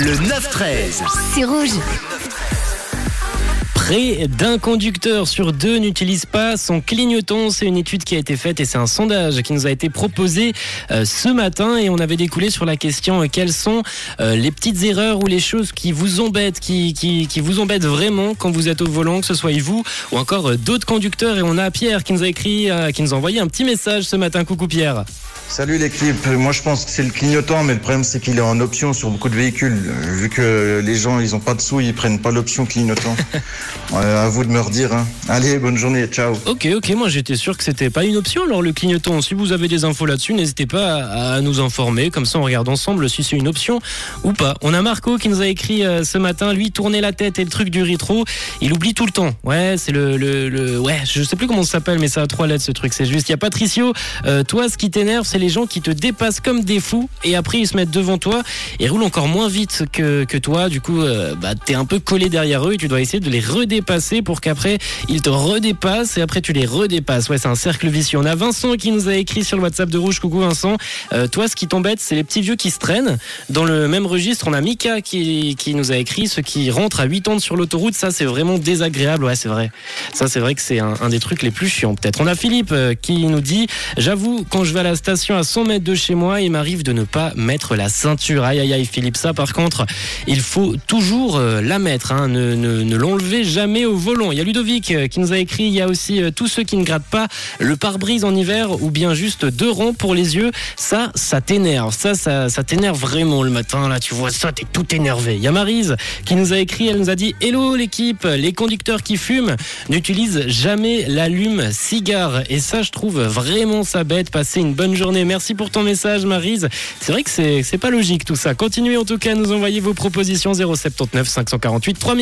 Le 9-13. C'est rouge. Près d'un conducteur sur deux n'utilise pas son clignotant. C'est une étude qui a été faite et c'est un sondage qui nous a été proposé euh, ce matin et on avait découlé sur la question euh, quelles sont euh, les petites erreurs ou les choses qui vous embêtent, qui, qui, qui vous embêtent vraiment quand vous êtes au volant, que ce soit vous ou encore d'autres conducteurs. Et on a Pierre qui nous a écrit, qui nous a envoyé un petit message ce matin. Coucou Pierre. Salut l'équipe, moi je pense que c'est le clignotant, mais le problème c'est qu'il est en option sur beaucoup de véhicules. Vu que les gens ils ont pas de sous, ils prennent pas l'option clignotant. Euh, à vous de me redire. hein. Allez, bonne journée, ciao. Ok, ok, moi j'étais sûr que c'était pas une option. Alors le clignotant, si vous avez des infos là-dessus, n'hésitez pas à, à nous informer. Comme ça, on regarde ensemble si c'est une option ou pas. On a Marco qui nous a écrit euh, ce matin. Lui, tourner la tête et le truc du rétro, il oublie tout le temps. Ouais, c'est le, le, le- ouais, je sais plus comment ça s'appelle, mais ça a trois lettres ce truc. C'est juste. Il y a Patricio. euh, toi, ce qui t'énerve, c'est les gens qui te dépassent comme des fous et après ils se mettent devant toi et roulent encore moins vite que, que toi. Du coup, euh, bah, t'es un peu collé derrière eux et tu dois essayer de les redépasser pour qu'après ils te redépassent et après tu les redépasses. Ouais, c'est un cercle vicieux. On a Vincent qui nous a écrit sur le WhatsApp de Rouge. Coucou Vincent. Euh, toi, ce qui t'embête, c'est les petits vieux qui se traînent. Dans le même registre, on a Mika qui, qui nous a écrit ceux qui rentrent à 8 ans sur l'autoroute. Ça, c'est vraiment désagréable. Ouais, c'est vrai. Ça, c'est vrai que c'est un, des trucs les plus chiants, peut-être. On a Philippe euh, qui nous dit J'avoue, quand je vais à la station à 100 mètres de chez moi, il m'arrive de ne pas mettre la ceinture. Aïe, aïe, aïe, Philippe. Ça, par contre, il faut toujours euh, la mettre. hein. Ne, ne, ne l'enlevez jamais au volant. Il y a Ludovic euh, qui nous a écrit Il y a aussi euh, tous ceux qui ne grattent pas le pare-brise en hiver ou bien juste deux rangs pour les yeux. Ça, ça t'énerve. Ça, ça, ça t'énerve vraiment le matin. Là, tu vois ça, t'es tout énervé. Il y a Marise qui nous a écrit Elle nous a dit Hello l'équipe, les conducteurs qui fument n'utilisent jamais l'allume-cigare. Et ça, je trouve vraiment ça bête. Passez une bonne journée. Merci pour ton message, Marise. C'est vrai que c'est pas logique tout ça. Continuez en tout cas à nous envoyer vos propositions 079 548 3000.